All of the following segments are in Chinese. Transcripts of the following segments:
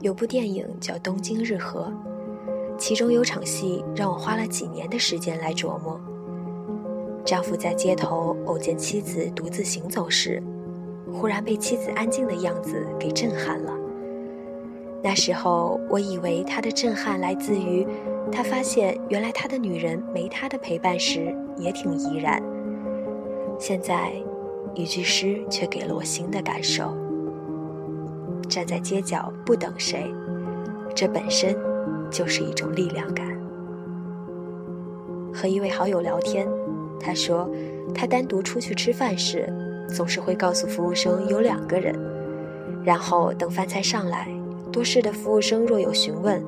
有部电影叫《东京日和》，其中有场戏让我花了几年的时间来琢磨。丈夫在街头偶见妻子独自行走时，忽然被妻子安静的样子给震撼了。那时候，我以为他的震撼来自于他发现原来他的女人没他的陪伴时也挺怡然。现在，一句诗却给了我新的感受。站在街角不等谁，这本身就是一种力量感。和一位好友聊天，他说他单独出去吃饭时，总是会告诉服务生有两个人，然后等饭菜上来，多事的服务生若有询问，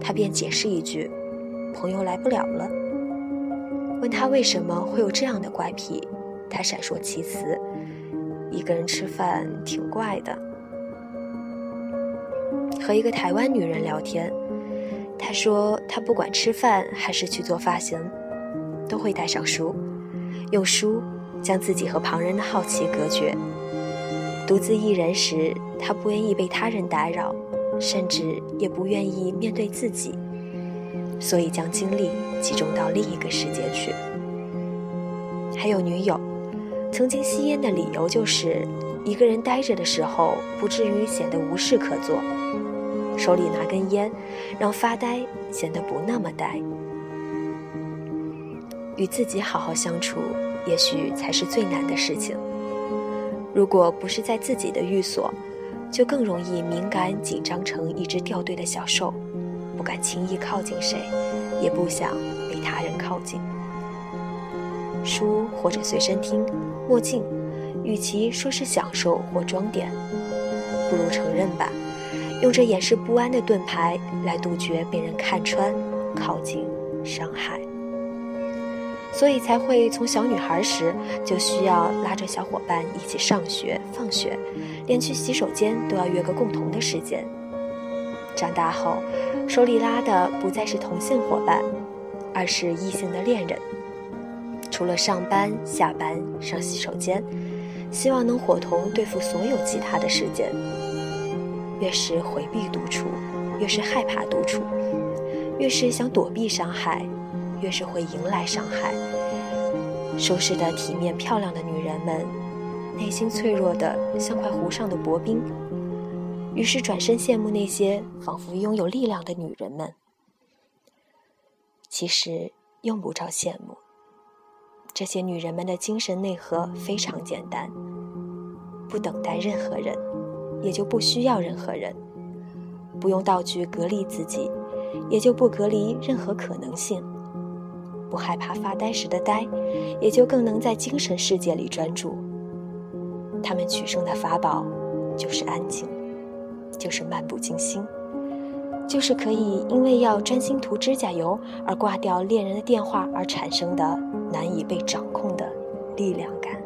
他便解释一句：“朋友来不了了。”问他为什么会有这样的怪癖，他闪烁其词：“一个人吃饭挺怪的。”和一个台湾女人聊天，她说她不管吃饭还是去做发型，都会带上书，用书将自己和旁人的好奇隔绝。独自一人时，她不愿意被他人打扰，甚至也不愿意面对自己，所以将精力集中到另一个世界去。还有女友，曾经吸烟的理由就是，一个人呆着的时候，不至于显得无事可做。手里拿根烟，让发呆显得不那么呆。与自己好好相处，也许才是最难的事情。如果不是在自己的寓所，就更容易敏感紧张成一只掉队的小兽，不敢轻易靠近谁，也不想被他人靠近。书或者随身听、墨镜，与其说是享受或装点，不如承认吧。用这掩饰不安的盾牌来杜绝被人看穿、靠近、伤害，所以才会从小女孩时就需要拉着小伙伴一起上学、放学，连去洗手间都要约个共同的时间。长大后，手里拉的不再是同性伙伴，而是异性的恋人。除了上班、下班、上洗手间，希望能伙同对付所有其他的时间。越是回避独处，越是害怕独处；越是想躲避伤害，越是会迎来伤害。收拾的体面漂亮的女人们，内心脆弱的像块湖上的薄冰，于是转身羡慕那些仿佛拥有力量的女人们。其实用不着羡慕，这些女人们的精神内核非常简单，不等待任何人。也就不需要任何人，不用道具隔离自己，也就不隔离任何可能性。不害怕发呆时的呆，也就更能在精神世界里专注。他们取胜的法宝，就是安静，就是漫不经心，就是可以因为要专心涂指甲油而挂掉恋人的电话而产生的难以被掌控的力量感。